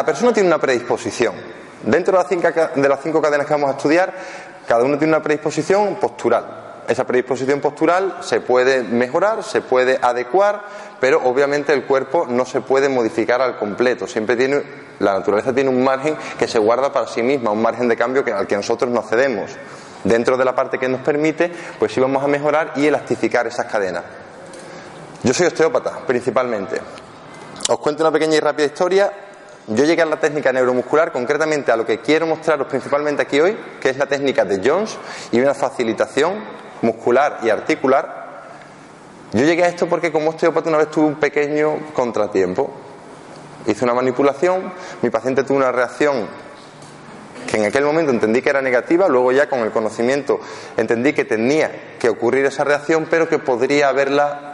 Cada persona tiene una predisposición. Dentro de las, cinco, cadenas que vamos a estudiar, cada uno tiene una predisposición postural. Esa predisposición postural se puede mejorar, se puede adecuar, pero obviamente el cuerpo no se puede modificar al completo. Siempre tiene, la naturaleza tiene un margen que se guarda para sí misma, un margen de cambio que, al que nosotros no cedemos. Dentro de la parte que nos permite, pues sí vamos a mejorar y elastificar esas cadenas. Yo soy osteópata, principalmente. Os cuento una pequeña y rápida historia yo llegué a la técnica neuromuscular, concretamente a lo que quiero mostraros principalmente aquí hoy, que es la técnica de Jones y una facilitación muscular y articular. Yo llegué a esto porque como osteópata una vez tuve un pequeño contratiempo. Hice una manipulación, mi paciente tuvo una reacción que en aquel momento entendí que era negativa, luego ya con el conocimiento entendí que tenía que ocurrir esa reacción, pero que podría haberla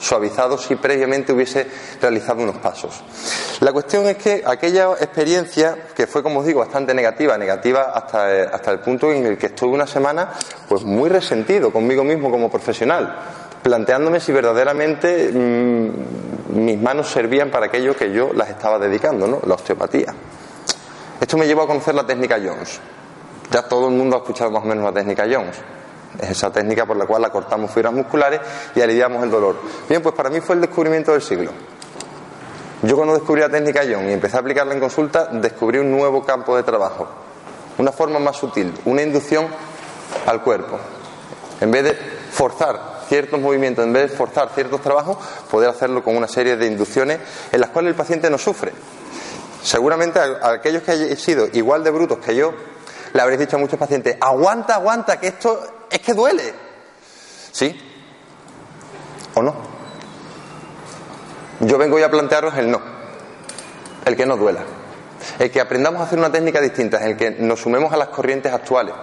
suavizado si previamente hubiese realizado unos pasos. La cuestión es que aquella experiencia, que fue como os digo bastante negativa, negativa hasta, eh, hasta el punto en el que estuve una semana pues muy resentido conmigo mismo como profesional, planteándome si verdaderamente mm, mis manos servían para aquello que yo las estaba dedicando, ¿no? la osteopatía. Esto me llevó a conocer la técnica Jones. Ya todo el mundo ha escuchado más o menos la técnica Jones. Es esa técnica por la cual acortamos fibras musculares y aliviamos el dolor. Bien, pues para mí fue el descubrimiento del siglo. Yo cuando descubrí la técnica Young y empecé a aplicarla en consulta, descubrí un nuevo campo de trabajo, una forma más sutil, una inducción al cuerpo. En vez de forzar ciertos movimientos, en vez de forzar ciertos trabajos, poder hacerlo con una serie de inducciones en las cuales el paciente no sufre. Seguramente a aquellos que hayan sido igual de brutos que yo, le habréis dicho a muchos pacientes, aguanta, aguanta, que esto es que duele. ¿Sí? ¿O no? Yo vengo hoy a plantearos el no, el que no duela, el que aprendamos a hacer una técnica distinta, el que nos sumemos a las corrientes actuales.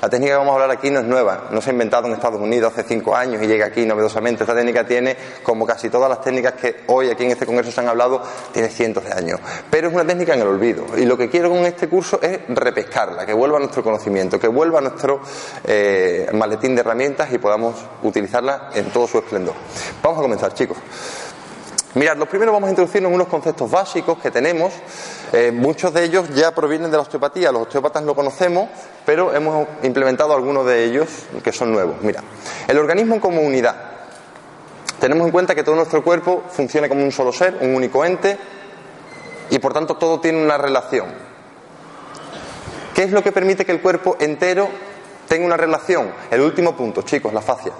La técnica que vamos a hablar aquí no es nueva, no se ha inventado en Estados Unidos hace cinco años y llega aquí novedosamente. Esta técnica tiene, como casi todas las técnicas que hoy aquí en este congreso se han hablado, tiene cientos de años. Pero es una técnica en el olvido. Y lo que quiero con este curso es repescarla, que vuelva a nuestro conocimiento, que vuelva a nuestro eh, maletín de herramientas y podamos utilizarla en todo su esplendor. Vamos a comenzar, chicos. Mirad, los primeros vamos a introducirnos en unos conceptos básicos que tenemos. Eh, muchos de ellos ya provienen de la osteopatía, los osteópatas lo conocemos, pero hemos implementado algunos de ellos que son nuevos. Mira, el organismo como unidad. Tenemos en cuenta que todo nuestro cuerpo funciona como un solo ser, un único ente, y por tanto todo tiene una relación. ¿Qué es lo que permite que el cuerpo entero tenga una relación? El último punto, chicos, la fascia.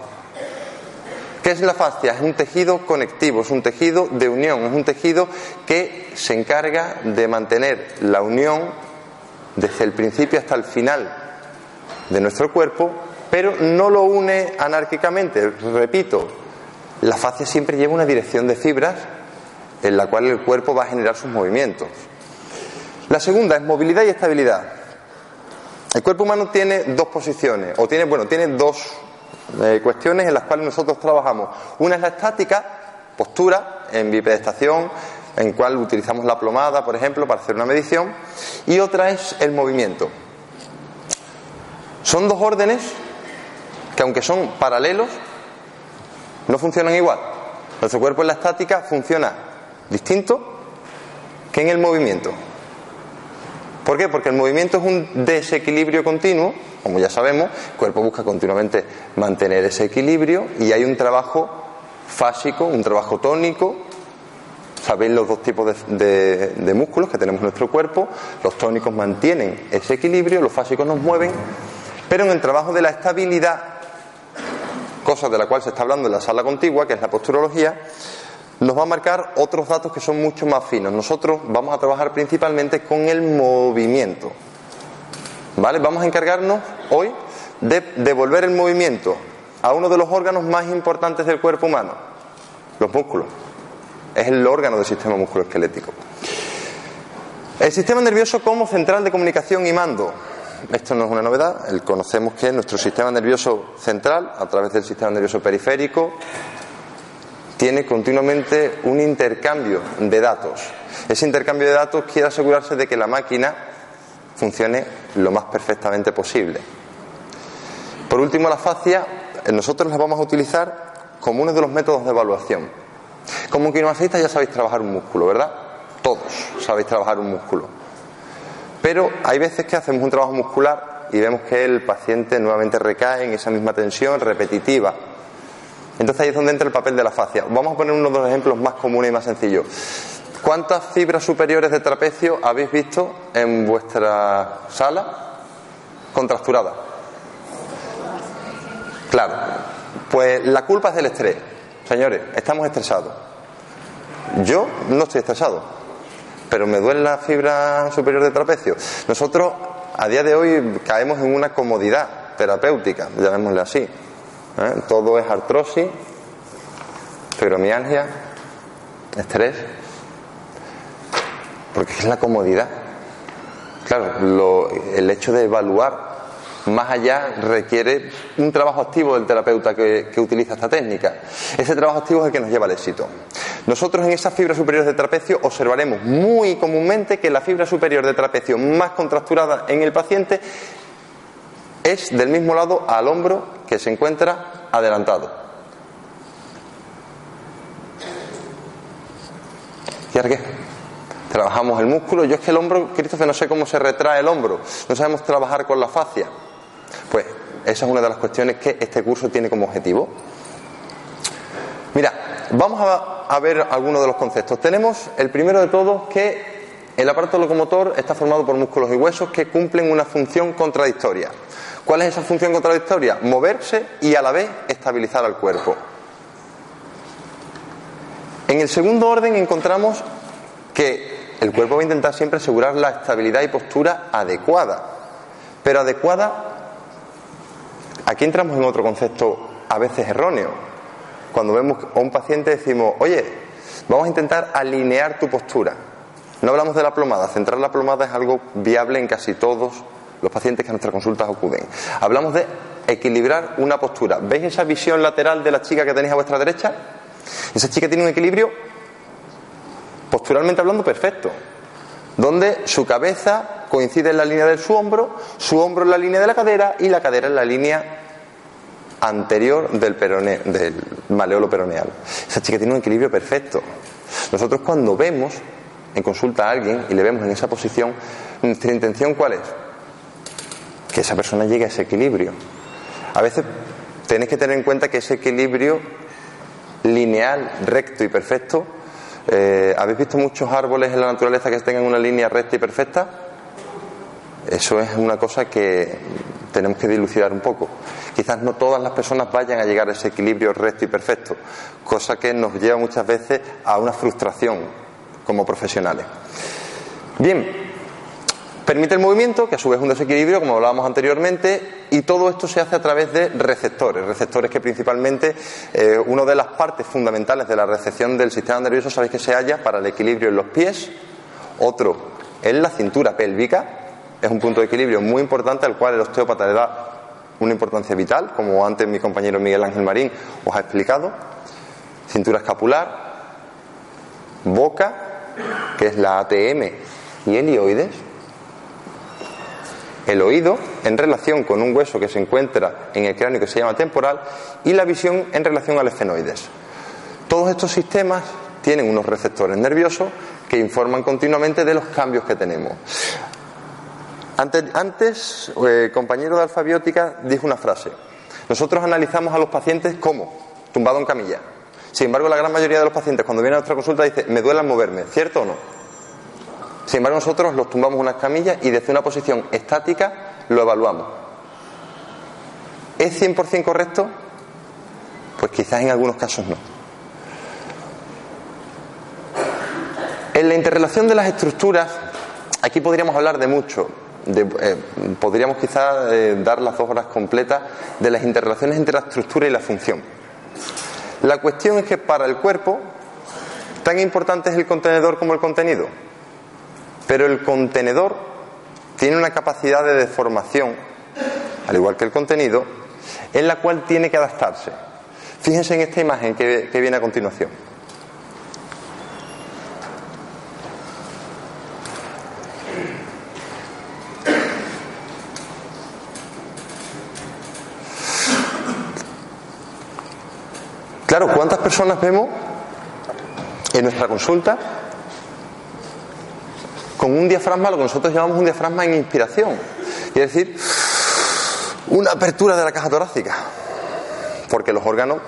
¿Qué es la fascia? Es un tejido conectivo, es un tejido de unión, es un tejido que se encarga de mantener la unión desde el principio hasta el final de nuestro cuerpo, pero no lo une anárquicamente. Repito, la fascia siempre lleva una dirección de fibras en la cual el cuerpo va a generar sus movimientos. La segunda es movilidad y estabilidad. El cuerpo humano tiene dos posiciones, o tiene, bueno, tiene dos eh, cuestiones en las cuales nosotros trabajamos. Una es la estática, postura, en bipedestación, en cual utilizamos la plomada, por ejemplo, para hacer una medición, y otra es el movimiento. Son dos órdenes que aunque son paralelos, no funcionan igual. Nuestro cuerpo en la estática funciona distinto que en el movimiento. ¿Por qué? Porque el movimiento es un desequilibrio continuo, como ya sabemos, el cuerpo busca continuamente mantener ese equilibrio y hay un trabajo fásico, un trabajo tónico. Sabéis los dos tipos de, de músculos que tenemos en nuestro cuerpo. Los tónicos mantienen ese equilibrio, los fásicos nos mueven, pero en el trabajo de la estabilidad, cosa de la cual se está hablando en la sala contigua, que es la posturología, nos va a marcar otros datos que son mucho más finos. Nosotros vamos a trabajar principalmente con el movimiento. ¿Vale? Vamos a encargarnos hoy de devolver el movimiento a uno de los órganos más importantes del cuerpo humano, los músculos. Es el órgano del sistema musculoesquelético. El sistema nervioso como central de comunicación y mando. Esto no es una novedad, conocemos que nuestro sistema nervioso central, a través del sistema nervioso periférico, tiene continuamente un intercambio de datos. Ese intercambio de datos quiere asegurarse de que la máquina funcione lo más perfectamente posible. Por último, la fascia, nosotros la vamos a utilizar como uno de los métodos de evaluación. Como quinomasistas ya sabéis trabajar un músculo, ¿verdad? Todos sabéis trabajar un músculo. Pero hay veces que hacemos un trabajo muscular y vemos que el paciente nuevamente recae en esa misma tensión repetitiva entonces ahí es donde entra el papel de la fascia. Vamos a poner uno de los ejemplos más comunes y más sencillos. ¿Cuántas fibras superiores de trapecio habéis visto en vuestra sala contracturadas? Claro, pues la culpa es del estrés. Señores, estamos estresados. Yo no estoy estresado, pero me duele la fibra superior de trapecio. Nosotros a día de hoy caemos en una comodidad terapéutica, llamémosle así. ¿Eh? Todo es artrosis, fibromialgia, estrés, porque es la comodidad. Claro, el hecho de evaluar más allá requiere un trabajo activo del terapeuta que, que, utiliza esta técnica. Ese trabajo activo es el que nos lleva al éxito. Nosotros en esas fibras superiores de trapecio observaremos muy comúnmente que la fibra superior de trapecio más contracturada en el paciente es del mismo lado al hombro que se encuentra adelantado. ¿Y ahora qué? Trabajamos el músculo. Yo es que el hombro, Christopher, no sé cómo se retrae el hombro. No sabemos trabajar con la fascia. Pues esa es una de las cuestiones que este curso tiene como objetivo. Mira, vamos a, a ver algunos de los conceptos. Tenemos el primero de todos que el aparato locomotor está formado por músculos y huesos que cumplen una función contradictoria. ¿Cuál es esa función contradictoria? Moverse y a la vez estabilizar al cuerpo. En el segundo orden encontramos que el cuerpo va a intentar siempre asegurar la estabilidad y postura adecuada. Pero adecuada, aquí entramos en otro concepto a veces erróneo. Cuando vemos a un paciente decimos, oye, vamos a intentar alinear tu postura. No hablamos de la plomada, centrar la plomada es algo viable en casi todos los pacientes que a nuestras consultas acuden. Hablamos de equilibrar una postura. ¿Veis esa visión lateral de la chica que tenéis a vuestra derecha? Esa chica tiene un equilibrio, posturalmente hablando, perfecto, donde su cabeza coincide en la línea de su hombro, su hombro en la línea de la cadera y la cadera en la línea anterior del, perone, del maleolo peroneal. Esa chica tiene un equilibrio perfecto. Nosotros cuando vemos en consulta a alguien y le vemos en esa posición, nuestra intención cuál es? Que esa persona llegue a ese equilibrio. A veces tenéis que tener en cuenta que ese equilibrio lineal, recto y perfecto, eh, ¿habéis visto muchos árboles en la naturaleza que tengan una línea recta y perfecta? Eso es una cosa que tenemos que dilucidar un poco. Quizás no todas las personas vayan a llegar a ese equilibrio recto y perfecto, cosa que nos lleva muchas veces a una frustración como profesionales. Bien, Permite el movimiento, que a su vez es un desequilibrio, como hablábamos anteriormente, y todo esto se hace a través de receptores. Receptores que principalmente, eh, una de las partes fundamentales de la recepción del sistema nervioso, sabéis que se halla para el equilibrio en los pies, otro en la cintura pélvica, es un punto de equilibrio muy importante al cual el osteópata le da una importancia vital, como antes mi compañero Miguel Ángel Marín os ha explicado. Cintura escapular, boca, que es la ATM, y helioides, el oído en relación con un hueso que se encuentra en el cráneo que se llama temporal y la visión en relación al esfenoides. Todos estos sistemas tienen unos receptores nerviosos que informan continuamente de los cambios que tenemos. Antes, antes eh, compañero de alfabiótica dijo una frase. Nosotros analizamos a los pacientes como tumbado en camilla. Sin embargo, la gran mayoría de los pacientes cuando vienen a nuestra consulta dice, me duele al moverme, ¿cierto o no? Sin embargo, nosotros los tumbamos unas camillas y desde una posición estática lo evaluamos. ¿Es 100% correcto? Pues quizás en algunos casos no. En la interrelación de las estructuras, aquí podríamos hablar de mucho. Eh, podríamos quizás eh, dar las dos horas completas de las interrelaciones entre la estructura y la función. La cuestión es que para el cuerpo, tan importante es el contenedor como el contenido. Pero el contenedor tiene una capacidad de deformación, al igual que el contenido, en la cual tiene que adaptarse. Fíjense en esta imagen que viene a continuación. Claro, ¿cuántas personas vemos en nuestra consulta con un diafragma, lo que nosotros llamamos un diafragma en inspiración? Es decir, una apertura de la caja torácica, porque los órganos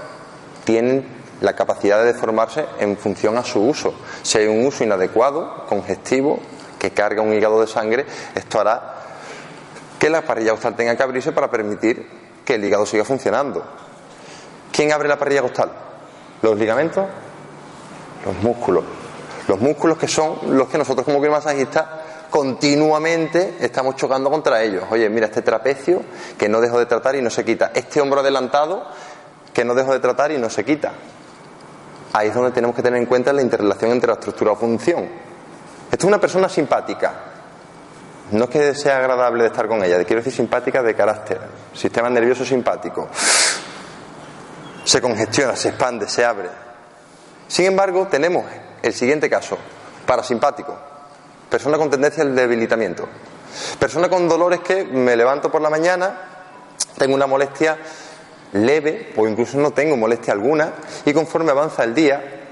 tienen la capacidad de deformarse en función a su uso. Si hay un uso inadecuado, congestivo, que carga un hígado de sangre, esto hará que la parrilla costal tenga que abrirse para permitir que el hígado siga funcionando. ¿Quién abre la parrilla costal? ¿Los ligamentos? Los músculos. Los músculos que son los que nosotros como masajistas continuamente estamos chocando contra ellos. Oye, mira este trapecio que no dejo de tratar y no se quita. Este hombro adelantado que no dejo de tratar y no se quita. Ahí es donde tenemos que tener en cuenta la interrelación entre la estructura o función. Esta es una persona simpática. No es que sea agradable de estar con ella, quiero decir simpática de carácter. Sistema nervioso simpático se congestiona, se expande, se abre. Sin embargo, tenemos el siguiente caso, parasimpático, persona con tendencia al debilitamiento, persona con dolores que me levanto por la mañana, tengo una molestia leve o incluso no tengo molestia alguna y conforme avanza el día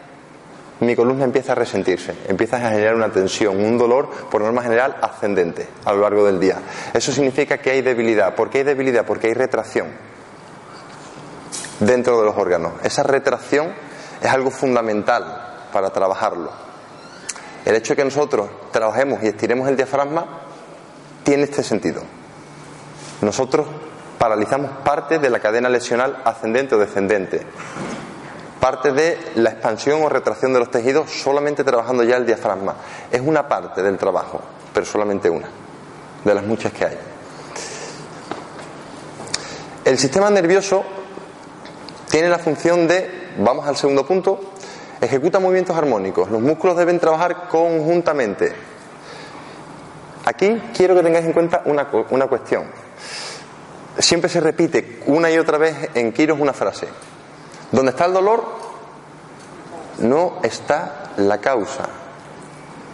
mi columna empieza a resentirse, empieza a generar una tensión, un dolor por norma general ascendente a lo largo del día. Eso significa que hay debilidad. ¿Por qué hay debilidad? Porque hay retracción dentro de los órganos. Esa retracción es algo fundamental para trabajarlo. El hecho de que nosotros trabajemos y estiremos el diafragma tiene este sentido. Nosotros paralizamos parte de la cadena lesional ascendente o descendente, parte de la expansión o retracción de los tejidos solamente trabajando ya el diafragma. Es una parte del trabajo, pero solamente una, de las muchas que hay. El sistema nervioso tiene la función de, vamos al segundo punto, ejecuta movimientos armónicos. Los músculos deben trabajar conjuntamente. Aquí quiero que tengáis en cuenta una, una cuestión. Siempre se repite una y otra vez en Quiros una frase. Donde está el dolor, no está la causa,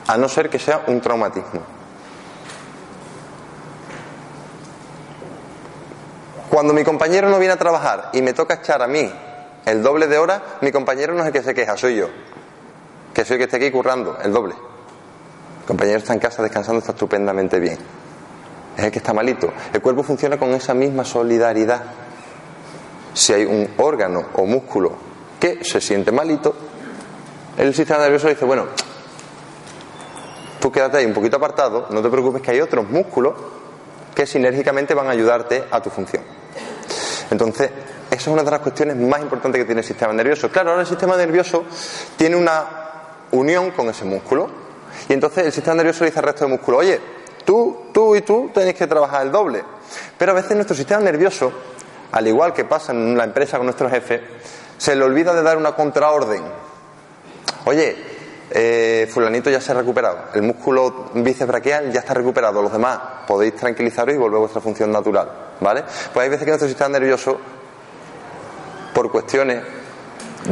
a no ser que sea un traumatismo. Cuando mi compañero no viene a trabajar y me toca echar a mí el doble de hora, mi compañero no es el que se queja, soy yo. Que soy el que esté aquí currando, el doble. El compañero está en casa descansando, está estupendamente bien. Es el que está malito. El cuerpo funciona con esa misma solidaridad. Si hay un órgano o músculo que se siente malito, el sistema nervioso dice, bueno, tú quédate ahí un poquito apartado, no te preocupes que hay otros músculos que sinérgicamente van a ayudarte a tu función. Entonces, esa es una de las cuestiones más importantes que tiene el sistema nervioso. Claro, ahora el sistema nervioso tiene una unión con ese músculo. Y entonces el sistema nervioso le dice al resto de músculo, oye, tú, tú y tú tenéis que trabajar el doble. Pero a veces nuestro sistema nervioso, al igual que pasa en la empresa con nuestro jefe, se le olvida de dar una contraorden. Oye, eh, fulanito ya se ha recuperado, el músculo bíceps braquial ya está recuperado, los demás podéis tranquilizaros y volver a vuestra función natural, ¿vale? Pues hay veces que nuestro sistema nervioso, por cuestiones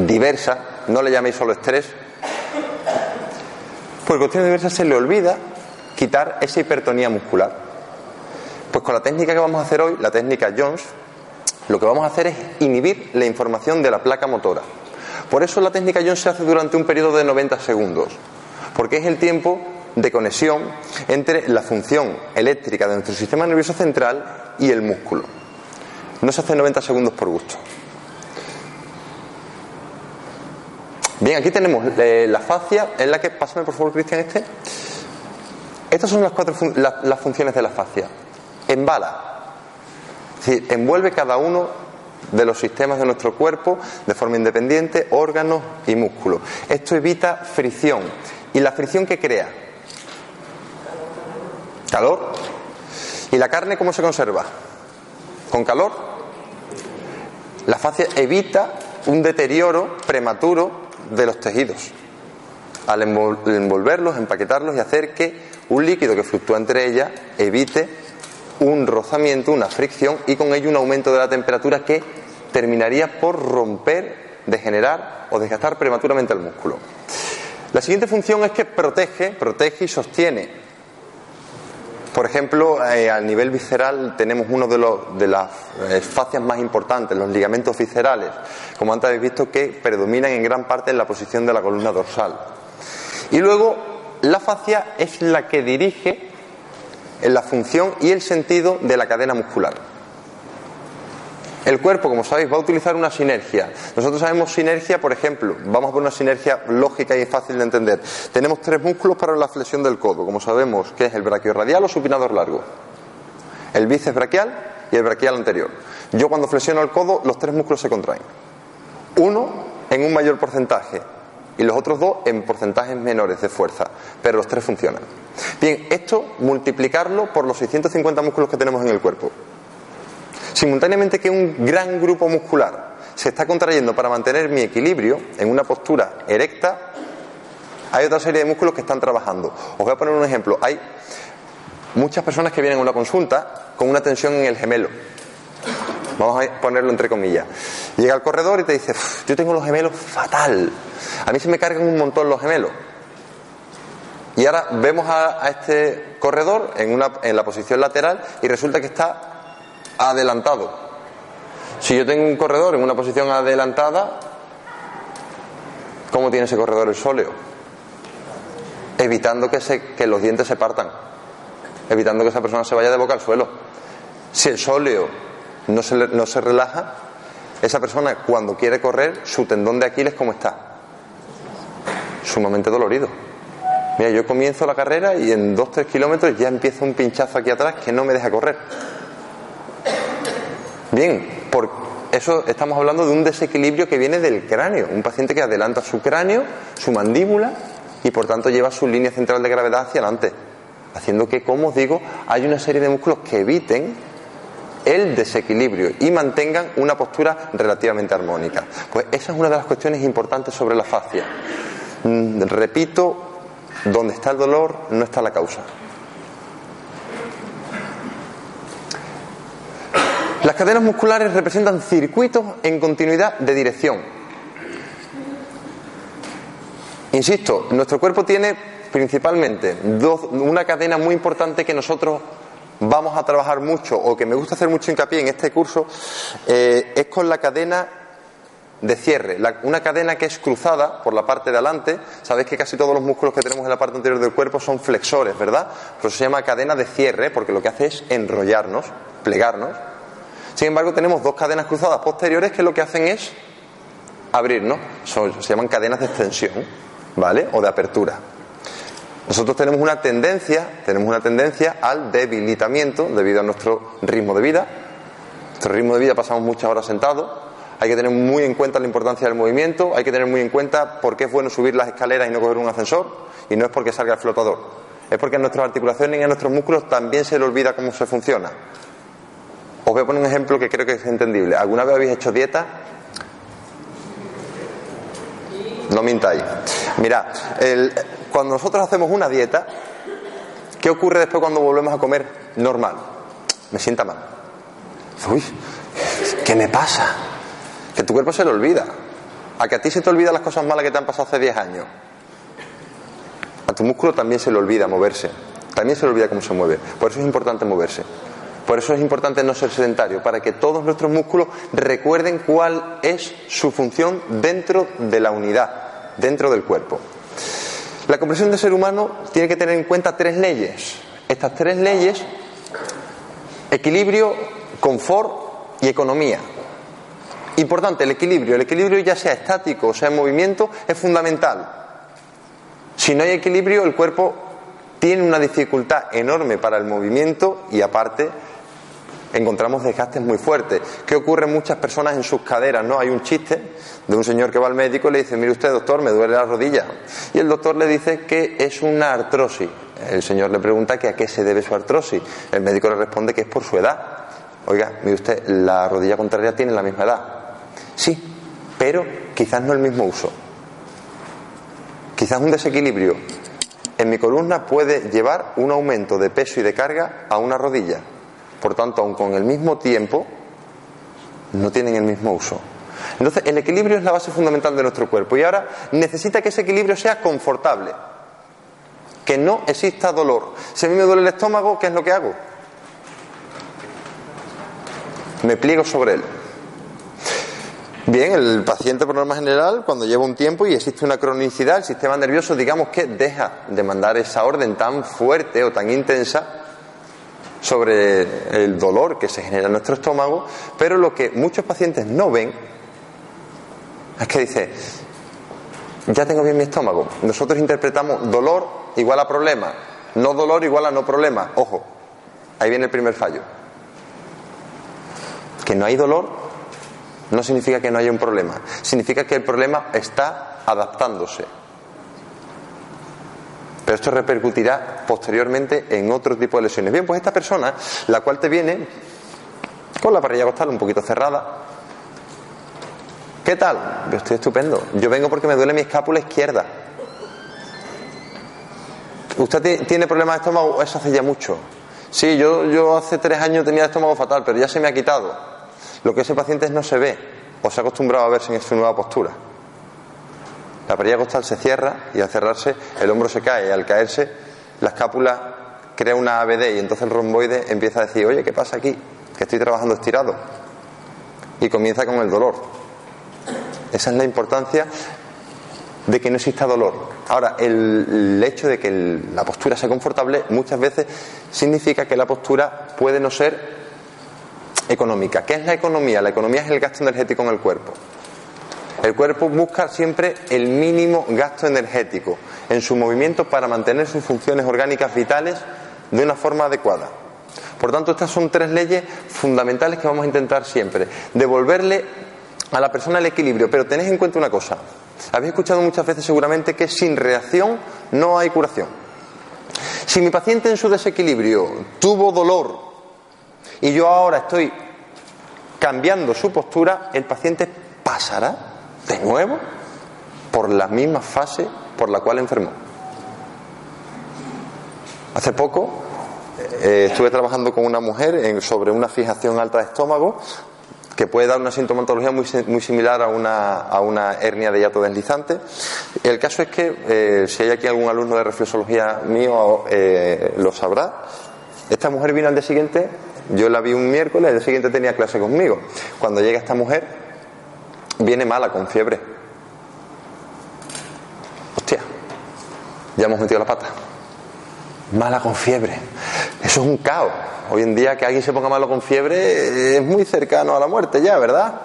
diversas, no le llaméis solo estrés, por cuestiones diversas se le olvida quitar esa hipertonía muscular. Pues con la técnica que vamos a hacer hoy, la técnica Jones, lo que vamos a hacer es inhibir la información de la placa motora. Por eso la técnica Jones se hace durante un periodo de 90 segundos, porque es el tiempo de conexión entre la función eléctrica de nuestro sistema nervioso central y el músculo. No se hace 90 segundos por gusto. Bien, aquí tenemos eh, la fascia en la que, pásame por favor Cristian este. Estas son las cuatro las funciones de la fascia. Embala, es envuelve cada uno de los sistemas de nuestro cuerpo de forma independiente, órganos y músculos. Esto evita fricción. ¿Y la fricción que crea? Calor. ¿Y la carne cómo se conserva? ¿Con calor? La fascia evita un deterioro prematuro de los tejidos al envolverlos, empaquetarlos y hacer que un líquido que fluctúa entre ellas evite un rozamiento, una fricción y con ello un aumento de la temperatura que terminaría por romper, degenerar o desgastar prematuramente el músculo. La siguiente función es que protege, protege y sostiene por ejemplo, eh, a nivel visceral tenemos uno de, las eh, fascias más importantes, los ligamentos viscerales, como antes habéis visto, que predominan en gran parte en la posición de la columna dorsal. Y luego, la fascia es la que dirige la función y el sentido de la cadena muscular. El cuerpo, como sabéis, va a utilizar una sinergia. Nosotros sabemos sinergia, por ejemplo, vamos a poner una sinergia lógica y fácil de entender. Tenemos tres músculos para la flexión del codo, como sabemos, que es el brachiorradial o supinador largo. El bíceps braquial y el braquial anterior. Yo cuando flexiono el codo, los tres músculos se contraen. Uno en un mayor porcentaje y los otros dos en porcentajes menores de fuerza, pero los tres funcionan. Bien, esto multiplicarlo por los 650 músculos que tenemos en el cuerpo. Simultáneamente que un gran grupo muscular se está contrayendo para mantener mi equilibrio en una postura erecta, hay otra serie de músculos que están trabajando. Os voy a poner un ejemplo. Hay muchas personas que vienen a una consulta con una tensión en el gemelo. Vamos a ponerlo entre comillas. Llega al corredor y te dice, yo tengo los gemelos fatal. A mí se me cargan un montón los gemelos. Y ahora vemos a, a este corredor en, una, en la posición lateral y resulta que está adelantado. Si yo tengo un corredor en una posición adelantada, ¿cómo tiene ese corredor el sóleo? Evitando que, se, que los dientes se partan, evitando que esa persona se vaya de boca al suelo. Si el sóleo no se, no se relaja, esa persona cuando quiere correr, su tendón de Aquiles, ¿cómo está? Sumamente dolorido. Mira, yo comienzo la carrera y en 2-3 kilómetros ya empieza un pinchazo aquí atrás que no me deja correr. Bien, por eso estamos hablando de un desequilibrio que viene del cráneo. Un paciente que adelanta su cráneo, su mandíbula y por tanto lleva su línea central de gravedad hacia adelante. Haciendo que, como os digo, hay una serie de músculos que eviten el desequilibrio y mantengan una postura relativamente armónica. Pues esa es una de las cuestiones importantes sobre la fascia. Mm, repito, donde está el dolor no está la causa. Las cadenas musculares representan circuitos en continuidad de dirección. Insisto, nuestro cuerpo tiene principalmente una cadena muy importante que nosotros vamos a trabajar mucho o que me gusta hacer mucho hincapié en este curso, eh, es con la cadena de cierre, una cadena que es cruzada por la parte de adelante. Sabéis que casi todos los músculos que tenemos en la parte anterior del cuerpo son flexores, ¿verdad? Por eso se llama cadena de cierre, porque lo que hace es enrollarnos, plegarnos. Sin embargo, tenemos dos cadenas cruzadas posteriores que lo que hacen es abrirnos. se llaman cadenas de extensión, ¿vale? O de apertura. Nosotros tenemos una tendencia, tenemos una tendencia al debilitamiento debido a nuestro ritmo de vida. Nuestro ritmo de vida pasamos muchas horas sentados. Hay que tener muy en cuenta la importancia del movimiento, hay que tener muy en cuenta por qué es bueno subir las escaleras y no coger un ascensor, y no es porque salga el flotador, es porque a nuestras articulaciones y a nuestros músculos también se le olvida cómo se funciona. Os voy a poner un ejemplo que creo que es entendible. ¿Alguna vez habéis hecho dieta? No mintáis. Mirad, cuando nosotros hacemos una dieta, ¿qué ocurre después cuando volvemos a comer normal? Me sienta mal. Uy, ¿qué me pasa? Que tu cuerpo se le olvida. A que a ti se te olvidan las cosas malas que te han pasado hace 10 años. A tu músculo también se le olvida moverse. También se le olvida cómo se mueve. Por eso es importante moverse. Por eso es importante no ser sedentario, para que todos nuestros músculos recuerden cuál es su función dentro de la unidad, dentro del cuerpo. La comprensión del ser humano tiene que tener en cuenta tres leyes. Estas tres leyes, equilibrio, confort y economía. Importante, el equilibrio. El equilibrio ya sea estático o sea en movimiento es fundamental. Si no hay equilibrio, el cuerpo tiene una dificultad enorme para el movimiento y aparte encontramos desgastes muy fuertes. ¿Qué ocurre en muchas personas en sus caderas? ¿no? Hay un chiste de un señor que va al médico y le dice, mire usted doctor, me duele la rodilla. Y el doctor le dice que es una artrosis. El señor le pregunta que a qué se debe su artrosis. El médico le responde que es por su edad. Oiga, mire usted, la rodilla contraria tiene la misma edad. Sí, pero quizás no el mismo uso. Quizás un desequilibrio en mi columna puede llevar un aumento de peso y de carga a una rodilla. Por tanto, aun con el mismo tiempo, no tienen el mismo uso. Entonces, el equilibrio es la base fundamental de nuestro cuerpo y ahora necesita que ese equilibrio sea confortable, que no exista dolor. Si a mí me duele el estómago, ¿qué es lo que hago? Me pliego sobre él. Bien, el paciente por norma general, cuando lleva un tiempo y existe una cronicidad, el sistema nervioso, digamos que deja de mandar esa orden tan fuerte o tan intensa sobre el dolor que se genera en nuestro estómago, pero lo que muchos pacientes no ven es que dice, ya tengo bien mi estómago. Nosotros interpretamos dolor igual a problema, no dolor igual a no problema. Ojo, ahí viene el primer fallo. Que no hay dolor no significa que no haya un problema, significa que el problema está adaptándose. Pero esto repercutirá posteriormente en otro tipo de lesiones. Bien, pues esta persona, la cual te viene con la parrilla costal un poquito cerrada. ¿Qué tal? Yo estoy estupendo. Yo vengo porque me duele mi escápula izquierda. ¿Usted tiene problemas de estómago? Eso hace ya mucho. Sí, yo, yo hace tres años tenía estómago fatal, pero ya se me ha quitado. Lo que ese paciente no se ve o se ha acostumbrado a verse en su nueva postura. La parilla costal se cierra y al cerrarse el hombro se cae y al caerse la escápula crea una ABD y entonces el romboide empieza a decir, oye, ¿qué pasa aquí? Que estoy trabajando estirado. Y comienza con el dolor. Esa es la importancia de que no exista dolor. Ahora, el, hecho de que la postura sea confortable muchas veces significa que la postura puede no ser económica. ¿Qué es la economía? La economía es el gasto energético en el cuerpo. El cuerpo busca siempre el mínimo gasto energético en su movimiento para mantener sus funciones orgánicas vitales de una forma adecuada. Por tanto, estas son tres leyes fundamentales que vamos a intentar siempre. Devolverle a la persona el equilibrio. Pero tenéis en cuenta una cosa. Habéis escuchado muchas veces seguramente que sin reacción no hay curación. Si mi paciente en su desequilibrio tuvo dolor y yo ahora estoy cambiando su postura, el paciente pasará de nuevo por la misma fase por la cual enfermó. Hace poco eh, estuve trabajando con una mujer sobre una fijación alta de estómago que puede dar una sintomatología muy, muy similar a una, a una, hernia de hiato deslizante. El caso es que, eh, si hay aquí algún alumno de reflexología mío, eh, lo sabrá. Esta mujer vino al día siguiente yo la vi un miércoles, el siguiente tenía clase conmigo. Cuando llega esta mujer, viene mala, con fiebre. Hostia, ya hemos metido la pata. Mala con fiebre. Eso es un caos. Hoy en día que alguien se ponga malo con fiebre es muy cercano a la muerte ya, ¿verdad?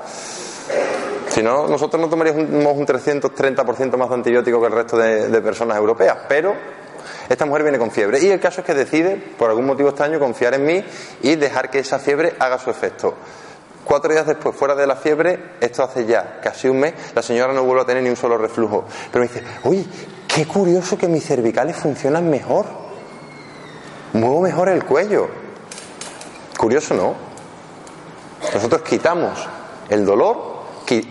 Si no, nosotros no tomaríamos un 330% más de antibiótico que el resto de personas europeas, pero esta mujer viene con fiebre y el caso es que decide, por algún motivo extraño, confiar en mí y dejar que esa fiebre haga su efecto. Cuatro días después, fuera de la fiebre, esto hace ya casi un mes, la señora no vuelve a tener ni un solo reflujo. Pero me dice, oye, qué curioso que mis cervicales funcionan mejor. Muevo mejor el cuello. Curioso, ¿no? Nosotros quitamos el dolor,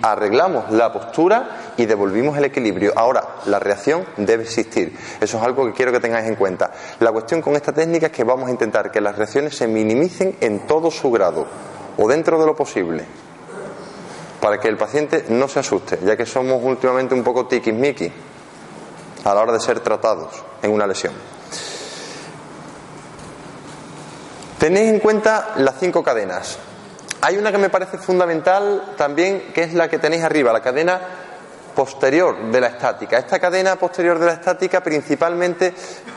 arreglamos la postura y devolvimos el equilibrio. Ahora, la reacción debe existir. Eso es algo que quiero que tengáis en cuenta. La cuestión con esta técnica es que vamos a intentar que las reacciones se minimicen en todo su grado o dentro de lo posible para que el paciente no se asuste, ya que somos últimamente un poco tiquismiquis a la hora de ser tratados en una lesión. Tenéis en cuenta las cinco cadenas. Hay una que me parece fundamental también, que es la que tenéis arriba, la cadena posterior de la estática. Esta cadena posterior de la estática principalmente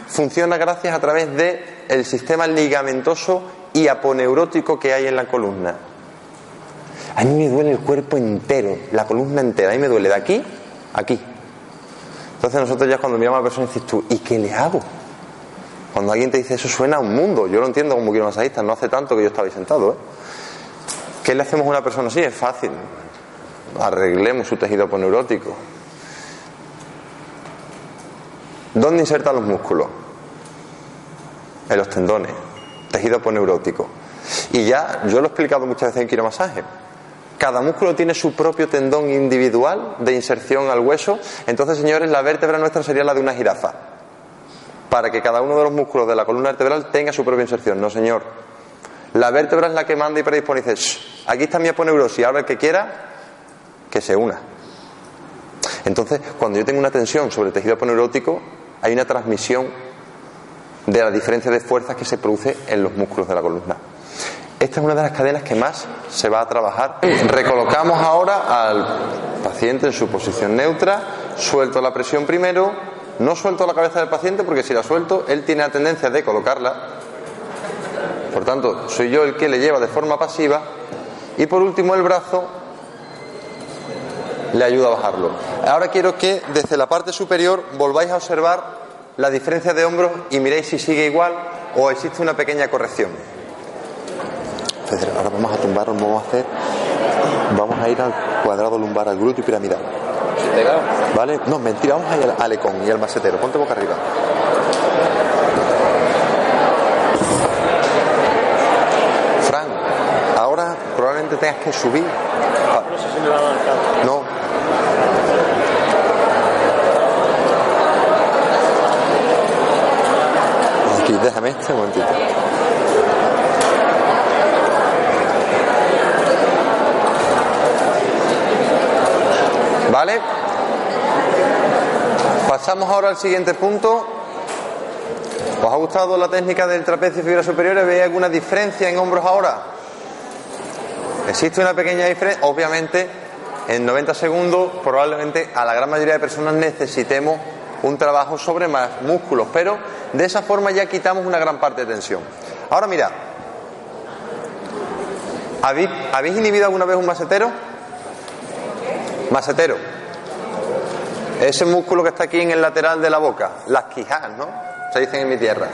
funciona gracias a través del el sistema ligamentoso y aponeurótico que hay en la columna. A mí me duele el cuerpo entero, la columna entera. A mí me duele de aquí a aquí. Entonces nosotros ya cuando miramos a la persona dices tú, ¿y qué le hago? Cuando alguien te dice eso suena a un mundo. Yo lo entiendo como quiromasajista, no hace tanto que yo estaba ahí sentado. ¿eh? ¿Qué le hacemos a una persona así? Es fácil. Arreglemos su tejido aponeurótico. ¿Dónde insertan los músculos? En los tendones. Tejido aponeurótico. Y ya, yo lo he explicado muchas veces en quiromasaje. Cada músculo tiene su propio tendón individual de inserción al hueso. Entonces, señores, la vértebra nuestra sería la de una jirafa para que cada uno de los músculos de la columna vertebral tenga su propia inserción. No, señor. La vértebra es la que manda y predispone y dice, aquí está mi aponeurosis, ahora el que quiera, que se una. Entonces, cuando yo tengo una tensión sobre el tejido aponeurótico, hay una transmisión de la diferencia de fuerzas que se produce en los músculos de la columna. Esta es una de las cadenas que más se va a trabajar. Recolocamos ahora al paciente en su posición neutra, suelto la presión primero, no suelto la cabeza del paciente porque si la suelto, él tiene la tendencia de colocarla. Por tanto, soy yo el que le lleva de forma pasiva. Y por último, el brazo le ayuda a bajarlo. Ahora quiero que desde la parte superior volváis a observar la diferencia de hombros y miréis si sigue igual o existe una pequeña corrección. ahora vamos a tumbar, vamos a hacer, vamos a ir al cuadrado lumbar, al glúteo piramidal. ¿Vale? No, mentira, vamos a ir al alecón y al macetero. Ponte boca arriba. Fran, ahora probablemente tengas que subir. No sé si me va a No. Aquí, déjame este momentito. ¿Vale? Pasamos ahora al siguiente punto. ¿Os ha gustado la técnica del trapecio y fibra superior? ¿Veis alguna diferencia en hombros ahora? Existe una pequeña diferencia. Obviamente, en 90 segundos, probablemente a la gran mayoría de personas necesitemos un trabajo sobre más músculos, pero de esa forma ya quitamos una gran parte de tensión. Ahora mira, ¿habéis, ¿habéis inhibido alguna vez un masetero? Masetero. Ese músculo que está aquí en el lateral de la boca, las quijas, ¿no? Se dicen en mi tierra.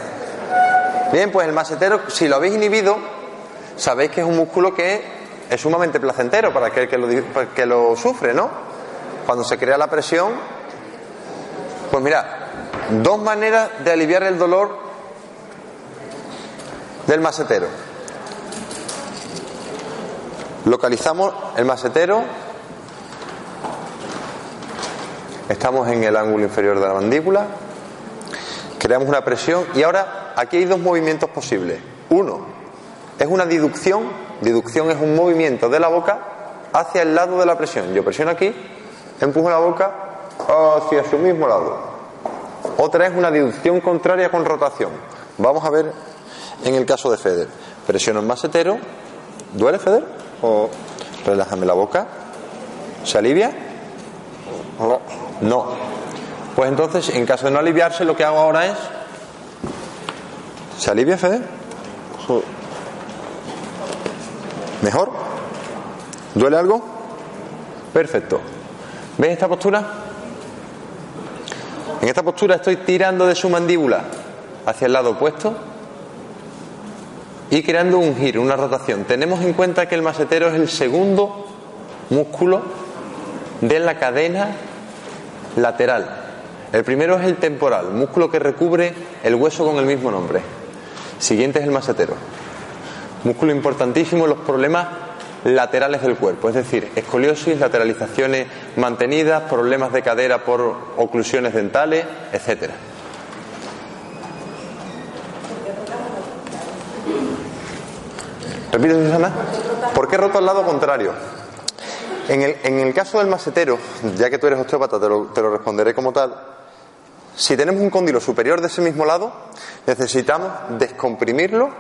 Bien, pues el masetero, si lo habéis inhibido, sabéis que es un músculo que es sumamente placentero para aquel que lo, que lo sufre, ¿no? Cuando se crea la presión, pues mira, dos maneras de aliviar el dolor del masetero. Localizamos el masetero Estamos en el ángulo inferior de la mandíbula, creamos una presión y ahora aquí hay dos movimientos posibles. Uno es una diducción, diducción es un movimiento de la boca hacia el lado de la presión. Yo presiono aquí, empujo la boca hacia su mismo lado. Otra es una diducción contraria con rotación. Vamos a ver en el caso de Feder. Presiono el masetero. ¿Duele Feder? O relájame la boca. ¿Se alivia? No. No. Pues entonces, en caso de no aliviarse, lo que hago ahora es. ¿Se alivia, Fede? ¿Mejor? ¿Duele algo? Perfecto. ¿Ves esta postura? En esta postura estoy tirando de su mandíbula hacia el lado opuesto y creando un giro, una rotación. Tenemos en cuenta que el masetero es el segundo músculo de la cadena lateral. El primero es el temporal, músculo que recubre el hueso con el mismo nombre. Siguiente es el masetero. Músculo importantísimo en los problemas laterales del cuerpo, es decir, escoliosis, lateralizaciones mantenidas, problemas de cadera por oclusiones dentales, etcétera. Repite, Susana. ¿Por qué roto al lado contrario? En el, caso del masetero, ya que tú eres osteópata, te lo, responderé como tal. Si tenemos un cóndilo superior de ese mismo lado, necesitamos descomprimirlo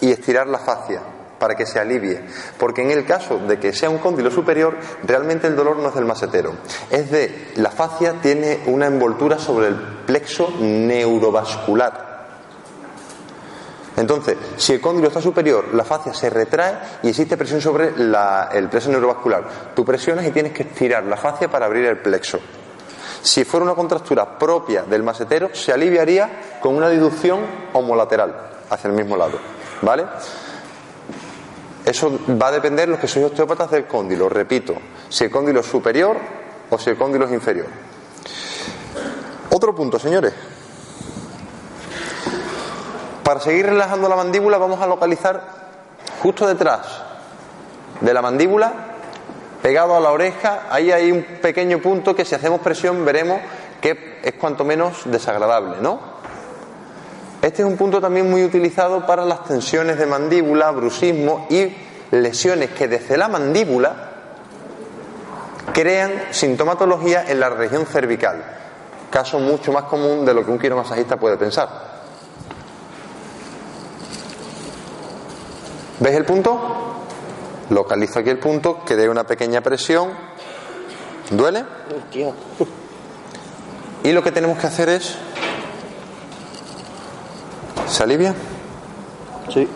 y estirar la fascia. Para que se alivie. Porque en el caso de que sea un cóndilo superior, realmente el dolor no es del masetero. Es de la fascia tiene una envoltura sobre el plexo neurovascular. Entonces, si el cóndilo está superior, la fascia se retrae y existe presión sobre el plexo neurovascular. Tú presionas y tienes que estirar la fascia para abrir el plexo. Si fuera una contractura propia del masetero, se aliviaría con una diducción homolateral hacia el mismo lado. ¿Vale? Eso va a depender, los que sois osteópatas, del cóndilo. Repito, si el cóndilo es superior o si el cóndilo es inferior. Otro punto, señores. Para seguir relajando la mandíbula vamos a localizar justo detrás de la mandíbula, pegado a la oreja, ahí hay un pequeño punto que si hacemos presión veremos que es cuanto menos desagradable, ¿no? Este es un punto también muy utilizado para las tensiones de mandíbula, bruxismo y lesiones que desde la mandíbula crean sintomatología en la región cervical, caso mucho más común de lo que un quiromasajista puede pensar. ¿Ves el punto? Localizo aquí el punto, que dé una pequeña presión. ¿Duele? Y lo que tenemos que hacer es. ¿Se alivia? Sí.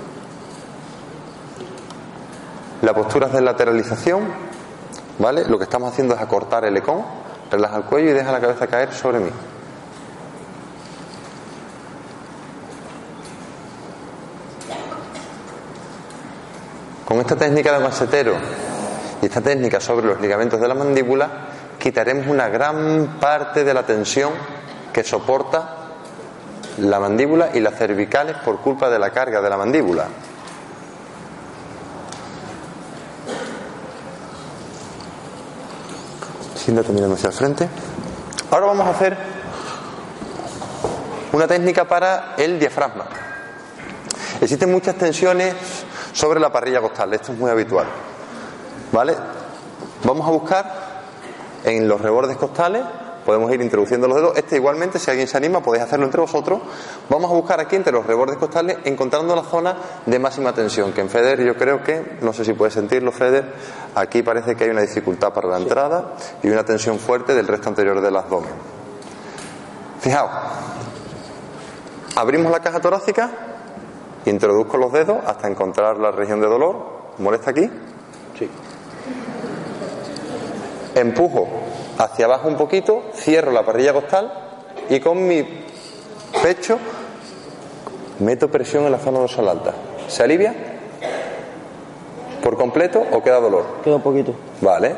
La postura es de lateralización, ¿vale? Lo que estamos haciendo es acortar el ecón, relaja el cuello y deja la cabeza caer sobre mí. Con esta técnica de macetero y esta técnica sobre los ligamentos de la mandíbula, quitaremos una gran parte de la tensión que soporta la mandíbula y las cervicales por culpa de la carga de la mandíbula. Siéntate mirando hacia el frente. Ahora vamos a hacer una técnica para el diafragma. Existen muchas tensiones sobre la parrilla costal. Esto es muy habitual. ¿Vale? Vamos a buscar en los rebordes costales, podemos ir introduciendo los dedos. Este igualmente, si alguien se anima, podéis hacerlo entre vosotros. Vamos a buscar aquí entre los rebordes costales, encontrando la zona de máxima tensión, que en Feder yo creo que, no sé si puedes sentirlo, Feder, aquí parece que hay una dificultad para la entrada y una tensión fuerte del resto anterior del abdomen. Fijaos, abrimos la caja torácica Introduzco los dedos hasta encontrar la región de dolor. ¿Molesta aquí? Sí. Empujo hacia abajo un poquito, cierro la parrilla costal y con mi pecho meto presión en la zona dorsal alta. ¿Se alivia? ¿Por completo o queda dolor? Queda un poquito. Vale.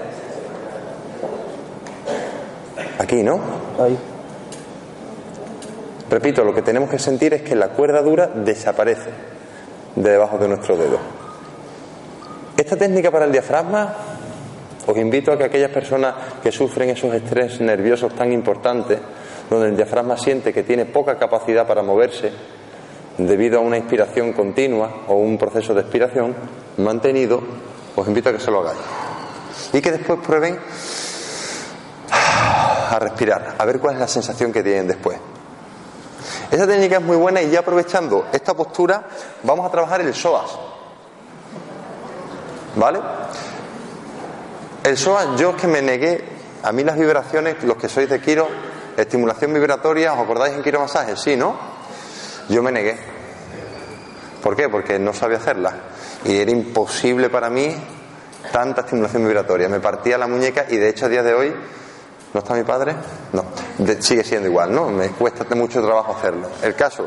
Aquí, ¿no? Ahí. Repito, lo que tenemos que sentir es que la cuerda dura desaparece de debajo de nuestro dedo. Esta técnica para el diafragma, os invito a que aquellas personas que sufren esos estrés nerviosos tan importantes, donde el diafragma siente que tiene poca capacidad para moverse debido a una inspiración continua o un proceso de expiración mantenido, os invito a que se lo hagáis. Y que después prueben a respirar, a ver cuál es la sensación que tienen después. Esa técnica es muy buena y ya aprovechando esta postura vamos a trabajar el psoas. ¿Vale? El psoas, yo es que me negué, a mí las vibraciones, los que sois de Quiro, estimulación vibratoria, ¿os acordáis en Quiro Masaje? Sí, ¿no? Yo me negué. ¿Por qué? Porque no sabía hacerla. Y era imposible para mí tanta estimulación vibratoria. Me partía la muñeca y de hecho a día de hoy ¿No está mi padre? No. sigue siendo igual, ¿no? Me cuesta mucho trabajo hacerlo. El caso,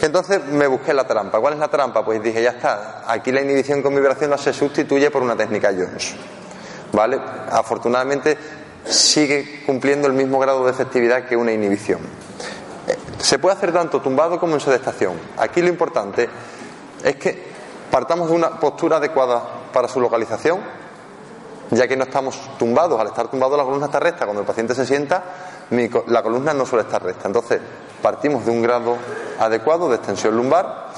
que entonces me busqué la trampa. ¿Cuál es la trampa? Pues dije, ya está. Aquí la inhibición con vibración se sustituye por una técnica Jones. ¿Vale? Afortunadamente sigue cumpliendo el mismo grado de efectividad que una inhibición. Eh, se puede hacer tanto tumbado como en sedestación. Aquí lo importante es que partamos de una postura adecuada para su localización ya que no estamos tumbados. Al estar tumbado la columna está recta. Cuando el paciente se sienta, la columna no suele estar recta. Entonces, partimos de un grado adecuado de extensión lumbar,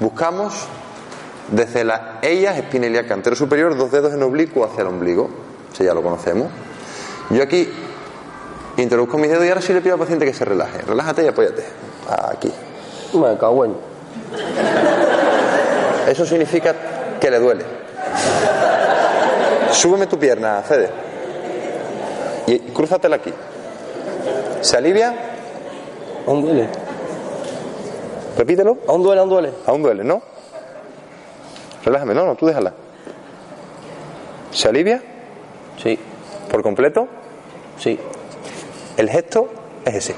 buscamos desde la ella espina ilíaca antero superior, dos dedos en oblicuo hacia el ombligo. Si ya lo conocemos. Yo aquí introduzco mis dedos y ahora sí le pido al paciente que se relaje. Relájate y apóyate. Aquí. Me cago en. Eso significa que le duele. Súbeme tu pierna, Fede. Y crúzatela aquí. ¿Se alivia? Aún duele. Repítelo. Aún duele, aún duele. Aún duele, ¿no? Relájame, no, no, tú déjala. ¿Se alivia Sí, por completo? Sí. El gesto es ese.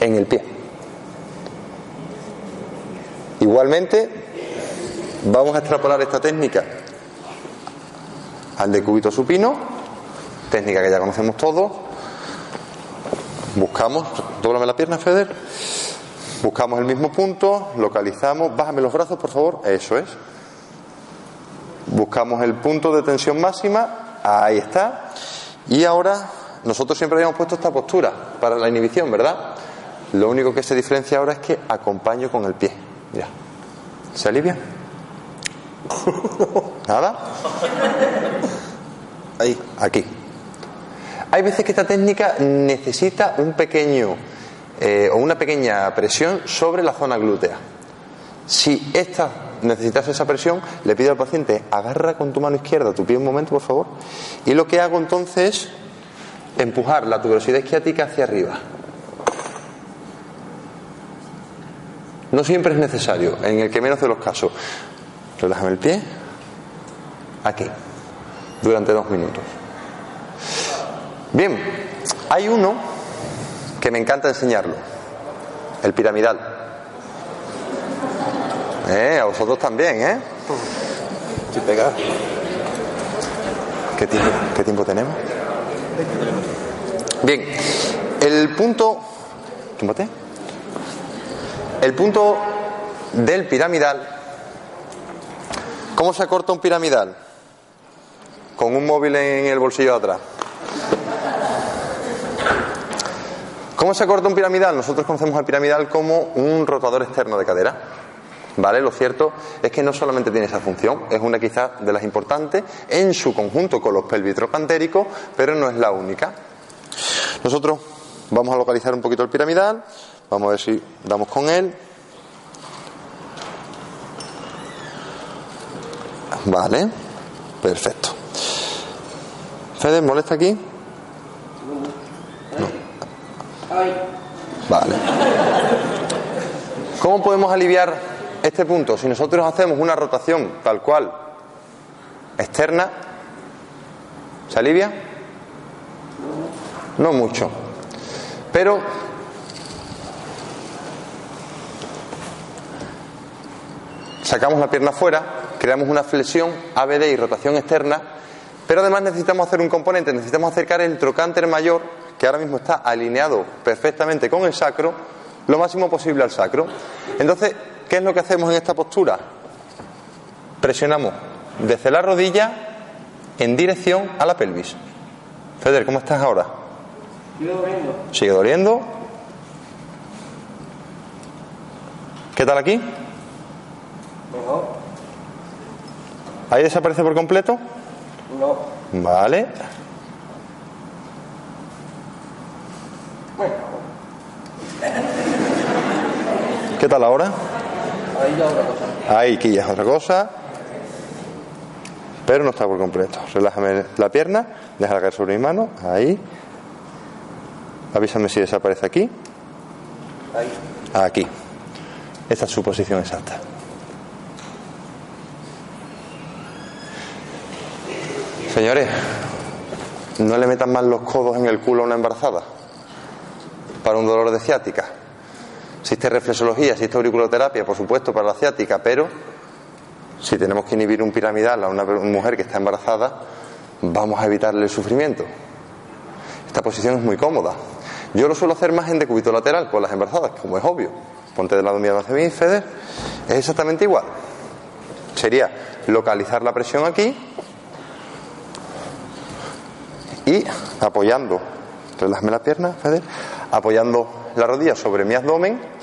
En el pie. Igualmente, vamos a extrapolar esta técnica al decúbito supino, técnica que ya conocemos todos. Buscamos, dóblame la pierna, Feder. Buscamos el mismo punto, localizamos, bájame los brazos, por favor, eso es. Buscamos el punto de tensión máxima, ahí está. Y ahora, nosotros siempre habíamos puesto esta postura para la inhibición, ¿verdad? Lo único que se diferencia ahora es que acompaño con el pie. Ya. ¿Se alivia? ¿Nada? Ahí, aquí. Hay veces que esta técnica necesita un pequeño eh, o una pequeña presión sobre la zona glútea. Si esta necesitas esa presión, le pido al paciente, agarra con tu mano izquierda tu pie un momento, por favor. Y lo que hago entonces es empujar la tuberosidad isquiática hacia arriba. No siempre es necesario, en el que menos de los casos. Relájame el pie. Aquí. Durante dos minutos. Bien, hay uno que me encanta enseñarlo. El piramidal. Eh, a vosotros también, ¿eh? Estoy pegado. ¿Qué tiempo, qué tiempo tenemos? Bien, el punto. ¿Tómate? El punto del piramidal. ¿Cómo se acorta un piramidal? Con un móvil en el bolsillo de atrás. ¿Cómo se acorta un piramidal? Nosotros conocemos al piramidal como un rotador externo de cadera. ¿Vale? Lo cierto es que no solamente tiene esa función, es una quizás de las importantes en su conjunto con los pelvitrocantéricos, pero no es la única. Nosotros vamos a localizar un poquito el piramidal, vamos a ver si damos con él. Vale, perfecto. Fede, ¿molesta aquí? No. Vale. ¿Cómo podemos aliviar este punto? Si nosotros hacemos una rotación tal cual externa, ¿se alivia? No mucho. Pero sacamos la pierna fuera, creamos una flexión ABD y rotación externa, pero además necesitamos hacer un componente, necesitamos acercar el trocánter mayor, que ahora mismo está alineado perfectamente con el sacro, lo máximo posible al sacro. Entonces, ¿qué es lo que hacemos en esta postura? Presionamos desde la rodilla en dirección a la pelvis. Feder, ¿cómo estás ahora? Sigue doliendo. ¿Sigue doliendo? ¿Qué tal aquí? Mejor. ¿Ahí desaparece por completo? No. Vale. Bueno, ¿Qué tal ahora? Ahí ya otra cosa. Ahí, que ya es otra cosa. Pero no está por completo. Relájame la pierna, déjala caer sobre mi mano. Ahí. Avísame si desaparece aquí. Ahí. Aquí. Esta es su posición exacta. Señores, no le metan más los codos en el culo a una embarazada para un dolor de ciática. Existe reflexología, existe auriculoterapia, por supuesto, para la ciática, pero si tenemos que inhibir un piramidal a una mujer que está embarazada, vamos a evitarle el sufrimiento. Esta posición es muy cómoda. Yo lo suelo hacer más en decúbito lateral con las embarazadas, como es obvio. Ponte del lado mío hacia mí, Feder. Es exactamente igual. Sería localizar la presión aquí y apoyando, relájame la pierna, Feder, apoyando la rodilla sobre mi abdomen,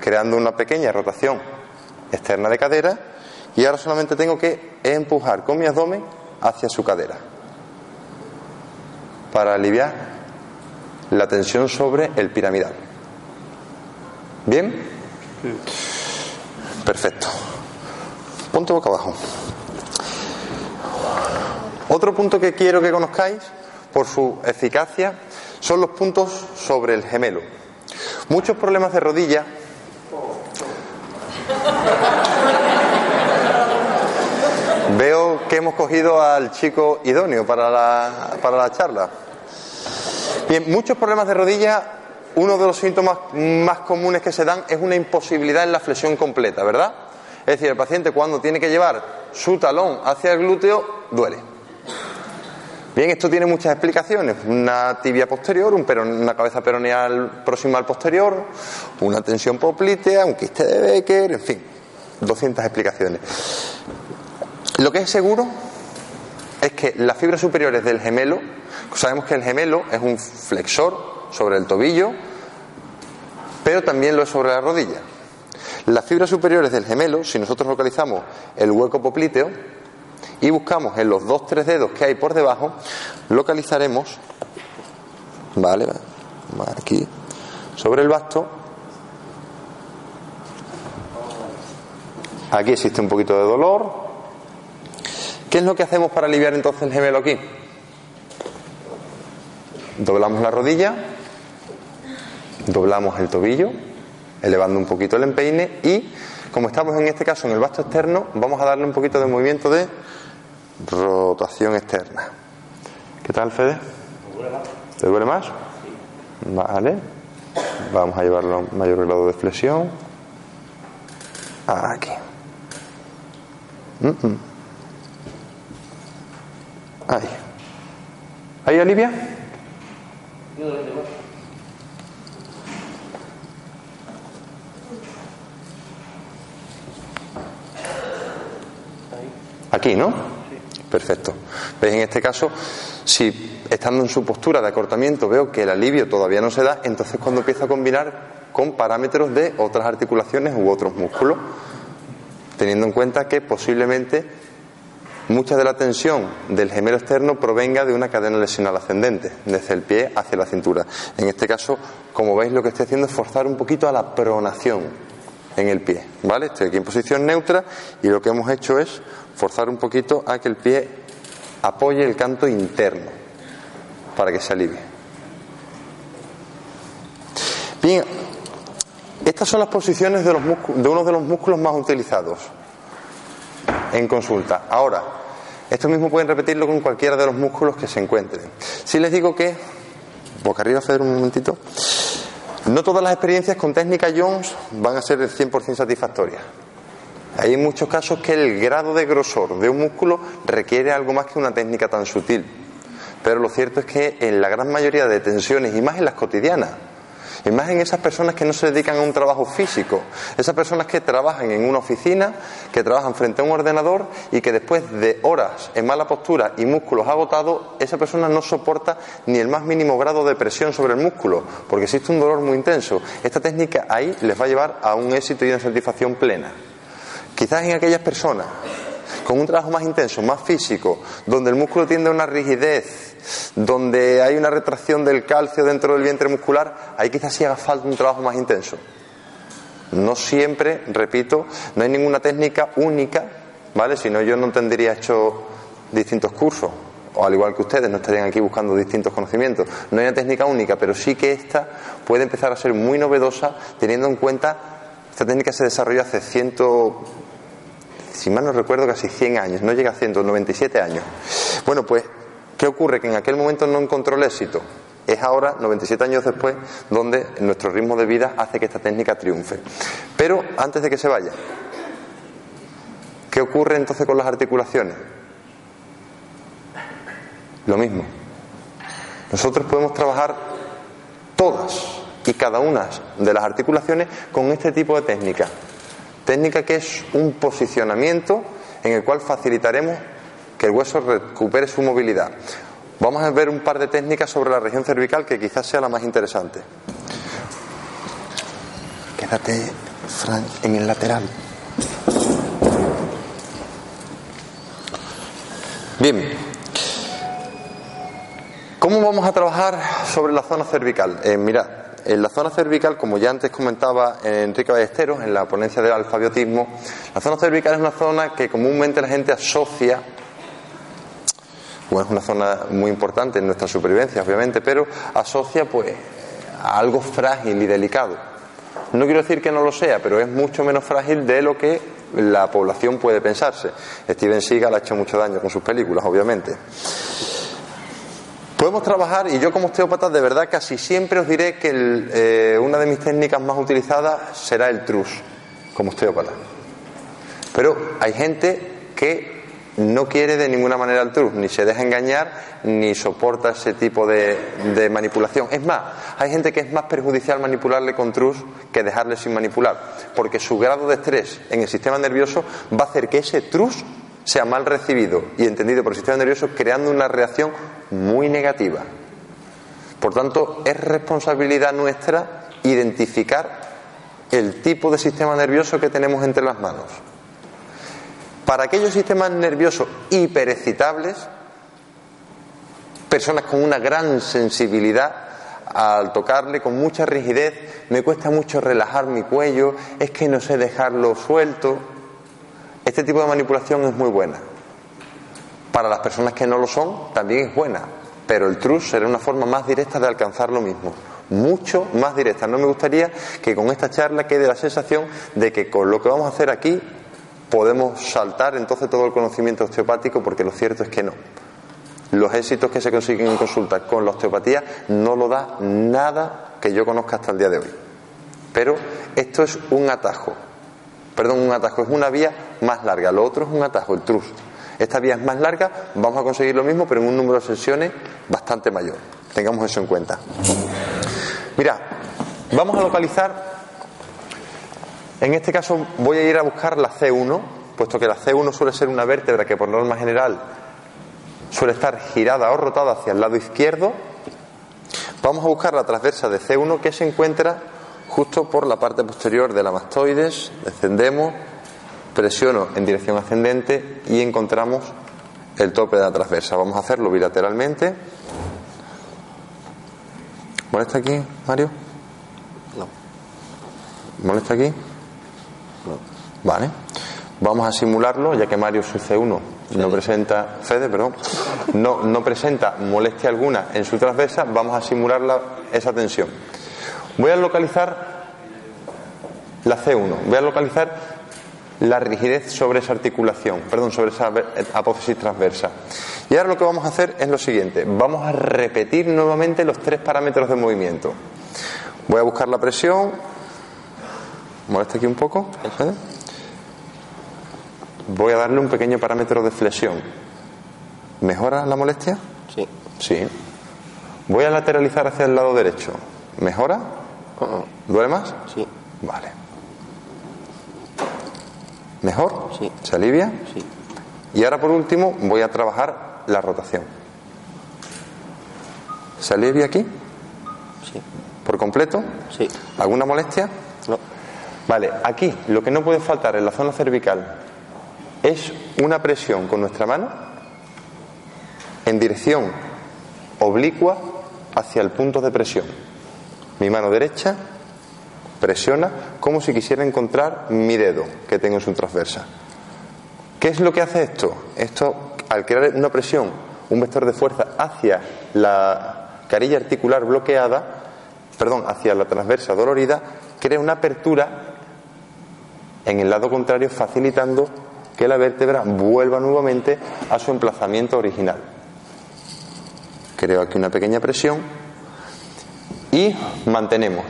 creando una pequeña rotación externa de cadera y ahora solamente tengo que empujar con mi abdomen hacia su cadera para aliviar la tensión sobre el piramidal. ¿Bien? Perfecto. Ponte boca abajo. Otro punto que quiero que conozcáis por su eficacia son los puntos sobre el gemelo. Muchos problemas de rodilla Veo que hemos cogido al chico idóneo para la, para la charla. Bien, muchos problemas de rodilla, uno de los síntomas más comunes que se dan es una imposibilidad en la flexión completa, ¿verdad? Es decir, el paciente cuando tiene que llevar su talón hacia el glúteo, duele. Bien, esto tiene muchas explicaciones. Una tibia posterior, un una cabeza peroneal próxima al posterior, una tensión poplitea, un quiste de Becker, en fin, 200 explicaciones. Lo que es seguro es que las fibras superiores del gemelo, sabemos que el gemelo es un flexor sobre el tobillo, pero también lo es sobre la rodilla. Las fibras superiores del gemelo, si nosotros localizamos el hueco popliteo y buscamos en los dos tres dedos que hay por debajo, localizaremos, vale, aquí sobre el basto, aquí existe un poquito de dolor, ¿Qué es lo que hacemos para aliviar entonces el gemelo aquí? Doblamos la rodilla, doblamos el tobillo, elevando un poquito el empeine y, como estamos en este caso en el vasto externo, vamos a darle un poquito de movimiento de rotación externa. ¿Qué tal, Fede? ¿Te duele más? Vale. Vamos a llevarlo a un mayor grado de flexión. Aquí. Ahí. ¿Ahí, Olivia? Aquí, ¿no? Perfecto. ¿Veis? En este caso, si estando en su postura de acortamiento veo que el alivio todavía no se da, entonces cuando empiezo a combinar con parámetros de otras articulaciones u otros músculos, teniendo en cuenta que posiblemente mucha de la tensión del gemelo externo provenga de una cadena lesional ascendente, desde el pie hacia la cintura. En este caso, como veis, lo que estoy haciendo es forzar un poquito a la pronación en el pie, ¿vale? Estoy aquí en posición neutra y lo que hemos hecho es forzar un poquito a que el pie apoye el canto interno para que se alivie. Bien, estas son las posiciones de, los de uno de los músculos más utilizados en consulta. Ahora, esto mismo pueden repetirlo con cualquiera de los músculos que se encuentren. Si les digo que, boca arriba, hacer un momentito, no todas las experiencias con técnica Jones van a ser el 100% satisfactorias. Hay muchos casos que el grado de grosor de un músculo requiere algo más que una técnica tan sutil. Pero lo cierto es que en la gran mayoría de tensiones, y más en las cotidianas, y más en esas personas que no se dedican a un trabajo físico, esas personas que trabajan en una oficina, que trabajan frente a un ordenador y que después de horas en mala postura y músculos agotados, esa persona no soporta ni el más mínimo grado de presión sobre el músculo, porque existe un dolor muy intenso. Esta técnica ahí les va a llevar a un éxito y una satisfacción plena. Quizás en aquellas personas con un trabajo más intenso, más físico, donde el músculo tiende a una rigidez, donde hay una retracción del calcio dentro del vientre muscular, ahí quizás sí haga falta un trabajo más intenso. No siempre, repito, no hay ninguna técnica única, ¿vale? Si no, yo no tendría hecho distintos cursos, o al igual que ustedes, no estarían aquí buscando distintos conocimientos. No hay una técnica única, pero sí que esta puede empezar a ser muy novedosa teniendo en cuenta esta técnica se desarrolló hace ciento si mal no recuerdo, casi 100 años, no llega a 197 años. Bueno, pues, ¿qué ocurre? Que en aquel momento no encontró el éxito. Es ahora, 97 años después, donde nuestro ritmo de vida hace que esta técnica triunfe. Pero antes de que se vaya, ¿qué ocurre entonces con las articulaciones? Lo mismo. Nosotros podemos trabajar todas y cada una de las articulaciones con este tipo de técnica. Técnica que es un posicionamiento en el cual facilitaremos que el hueso recupere su movilidad. Vamos a ver un par de técnicas sobre la región cervical que quizás sea la más interesante. Quédate, en el lateral. Bien. ¿Cómo vamos a trabajar sobre la zona cervical? Eh, mirad, en la zona cervical, como ya antes comentaba Enrique Ballesteros en la ponencia del alfabiotismo, la zona cervical es una zona que comúnmente la gente asocia, bueno, es una zona muy importante en nuestra supervivencia, obviamente, pero asocia pues a algo frágil y delicado. No quiero decir que no lo sea, pero es mucho menos frágil de lo que la población puede pensarse. Steven Seagal ha hecho mucho daño con sus películas, obviamente. Podemos trabajar, y yo como osteópata de verdad casi siempre os diré que eh, una de mis técnicas más utilizadas será el trus, como osteópata. Pero hay gente que no quiere de ninguna manera el trus, ni se deja engañar, ni soporta ese tipo de, de, manipulación. Es más, hay gente que es más perjudicial manipularle con trus que dejarle sin manipular, porque su grado de estrés en el sistema nervioso va a hacer que ese trus sea mal recibido y entendido por el sistema nervioso, creando una reacción muy negativa. Por tanto, es responsabilidad nuestra identificar el tipo de sistema nervioso que tenemos entre las manos. Para aquellos sistemas nerviosos hiperexcitables, personas con una gran sensibilidad, al tocarle con mucha rigidez, me cuesta mucho relajar mi cuello, es que no sé dejarlo suelto. Este tipo de manipulación es muy buena. Para las personas que no lo son, también es buena, pero el trus será una forma más directa de alcanzar lo mismo, mucho más directa. No me gustaría que con esta charla quede la sensación de que con lo que vamos a hacer aquí podemos saltar entonces todo el conocimiento osteopático, porque lo cierto es que no. Los éxitos que se consiguen en consulta con la osteopatía no lo da nada que yo conozca hasta el día de hoy. Pero esto es un atajo, perdón, un atajo, es una vía más larga, lo otro es un atajo, el trus. Esta vía es más larga, vamos a conseguir lo mismo, pero en un número de sesiones bastante mayor. Tengamos eso en cuenta. Mira, vamos a localizar, en este caso voy a ir a buscar la C1, puesto que la C1 suele ser una vértebra que por norma general suele estar girada o rotada hacia el lado izquierdo. Vamos a buscar la transversa de C1 que se encuentra justo por la parte posterior de la mastoides. Descendemos presiono en dirección ascendente y encontramos el tope de la transversa. Vamos a hacerlo bilateralmente. ¿Molesta aquí, Mario? No. ¿Molesta aquí? No. Vale. Vamos a simularlo, ya que Mario su C1 no presenta, Fede, perdón, no, no presenta molestia alguna en su transversa, vamos a simular la, esa tensión. Voy a localizar la C1, voy a localizar la rigidez sobre esa articulación, perdón, sobre esa apófisis transversa. Y ahora lo que vamos a hacer es lo siguiente, vamos a repetir nuevamente los tres parámetros de movimiento. Voy a buscar la presión, molesta aquí un poco, ¿eh? voy a darle un pequeño parámetro de flexión. ¿Mejora la molestia? Sí. Sí. Voy a lateralizar hacia el lado derecho. ¿Mejora? Uh -uh. ¿Duele más? Sí. Vale. ¿Mejor? Sí. ¿Se alivia? Sí. Y ahora por último voy a trabajar la rotación. ¿Se alivia aquí? Sí. ¿Por completo? Sí. ¿Alguna molestia? No. Vale, aquí lo que no puede faltar en la zona cervical es una presión con nuestra mano en dirección oblicua hacia el punto de presión. Mi mano derecha presiona como si quisiera encontrar mi dedo que tengo en su transversa. ¿Qué es lo que hace esto? Esto, al crear una presión, un vector de fuerza hacia la carilla articular bloqueada, perdón, hacia la transversa dolorida, crea una apertura en el lado contrario, facilitando que la vértebra vuelva nuevamente a su emplazamiento original. Creo aquí una pequeña presión y mantenemos.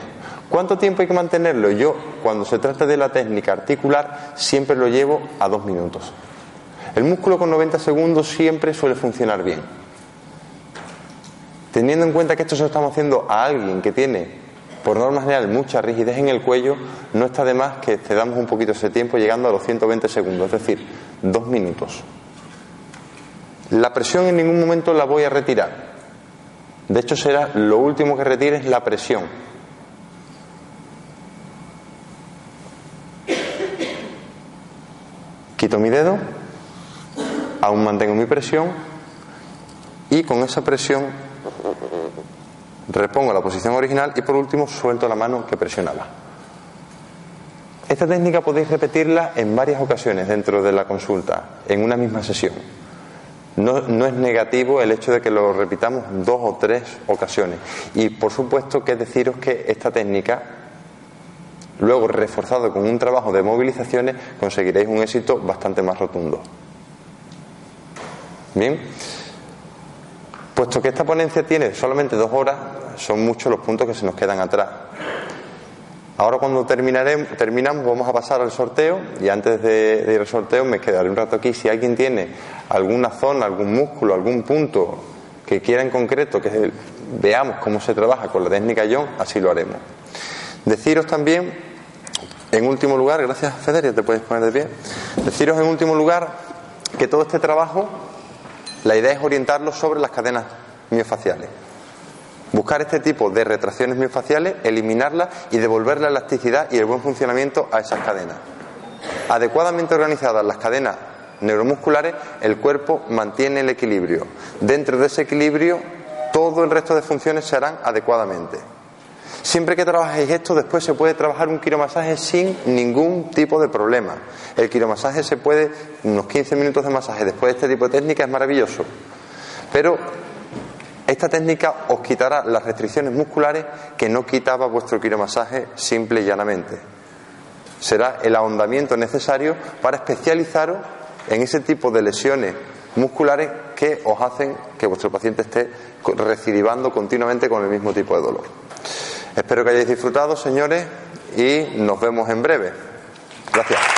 ¿Cuánto tiempo hay que mantenerlo? Yo, cuando se trata de la técnica articular, siempre lo llevo a dos minutos. El músculo con 90 segundos siempre suele funcionar bien. Teniendo en cuenta que esto se lo estamos haciendo a alguien que tiene, por norma general, mucha rigidez en el cuello, no está de más que cedamos un poquito ese tiempo llegando a los 120 segundos, es decir, dos minutos. La presión en ningún momento la voy a retirar. De hecho, será lo último que retire es la presión. Quito mi dedo, aún mantengo mi presión y con esa presión repongo la posición original y por último suelto la mano que presionaba. Esta técnica podéis repetirla en varias ocasiones dentro de la consulta, en una misma sesión. No, es negativo el hecho de que lo repitamos dos o tres ocasiones. Y por supuesto que deciros que esta técnica, luego reforzado con un trabajo de movilizaciones, conseguiréis un éxito bastante más rotundo. Bien. Puesto que esta ponencia tiene solamente dos horas, son muchos los puntos que se nos quedan atrás. Ahora cuando terminaremos, terminamos vamos a pasar al sorteo y antes de, ir al sorteo me quedaré un rato aquí. Si alguien tiene alguna zona, algún músculo, algún punto que quiera en concreto que veamos cómo se trabaja con la técnica John, así lo haremos. Deciros también, en último lugar, gracias Federia, te puedes poner de pie, deciros en último lugar que todo este trabajo, la idea es orientarlo sobre las cadenas miofaciales. Buscar este tipo de retracciones miofaciales, eliminarlas y devolver la elasticidad y el buen funcionamiento a esas cadenas. Adecuadamente organizadas las cadenas neuromusculares, el cuerpo mantiene el equilibrio. Dentro de ese equilibrio, todo el resto de funciones se harán adecuadamente. Siempre que trabajéis esto, después se puede trabajar un quiromasaje sin ningún tipo de problema. El quiromasaje se puede, unos 15 minutos de masaje después de este tipo de técnica es maravilloso. Pero esta técnica os quitará las restricciones musculares que no quitaba vuestro quiromasaje simple y llanamente. Será el ahondamiento necesario para especializaros en ese tipo de lesiones musculares que os hacen que vuestro paciente esté recidivando continuamente con el mismo tipo de dolor. Espero que hayáis disfrutado, señores, y nos vemos en breve. Gracias.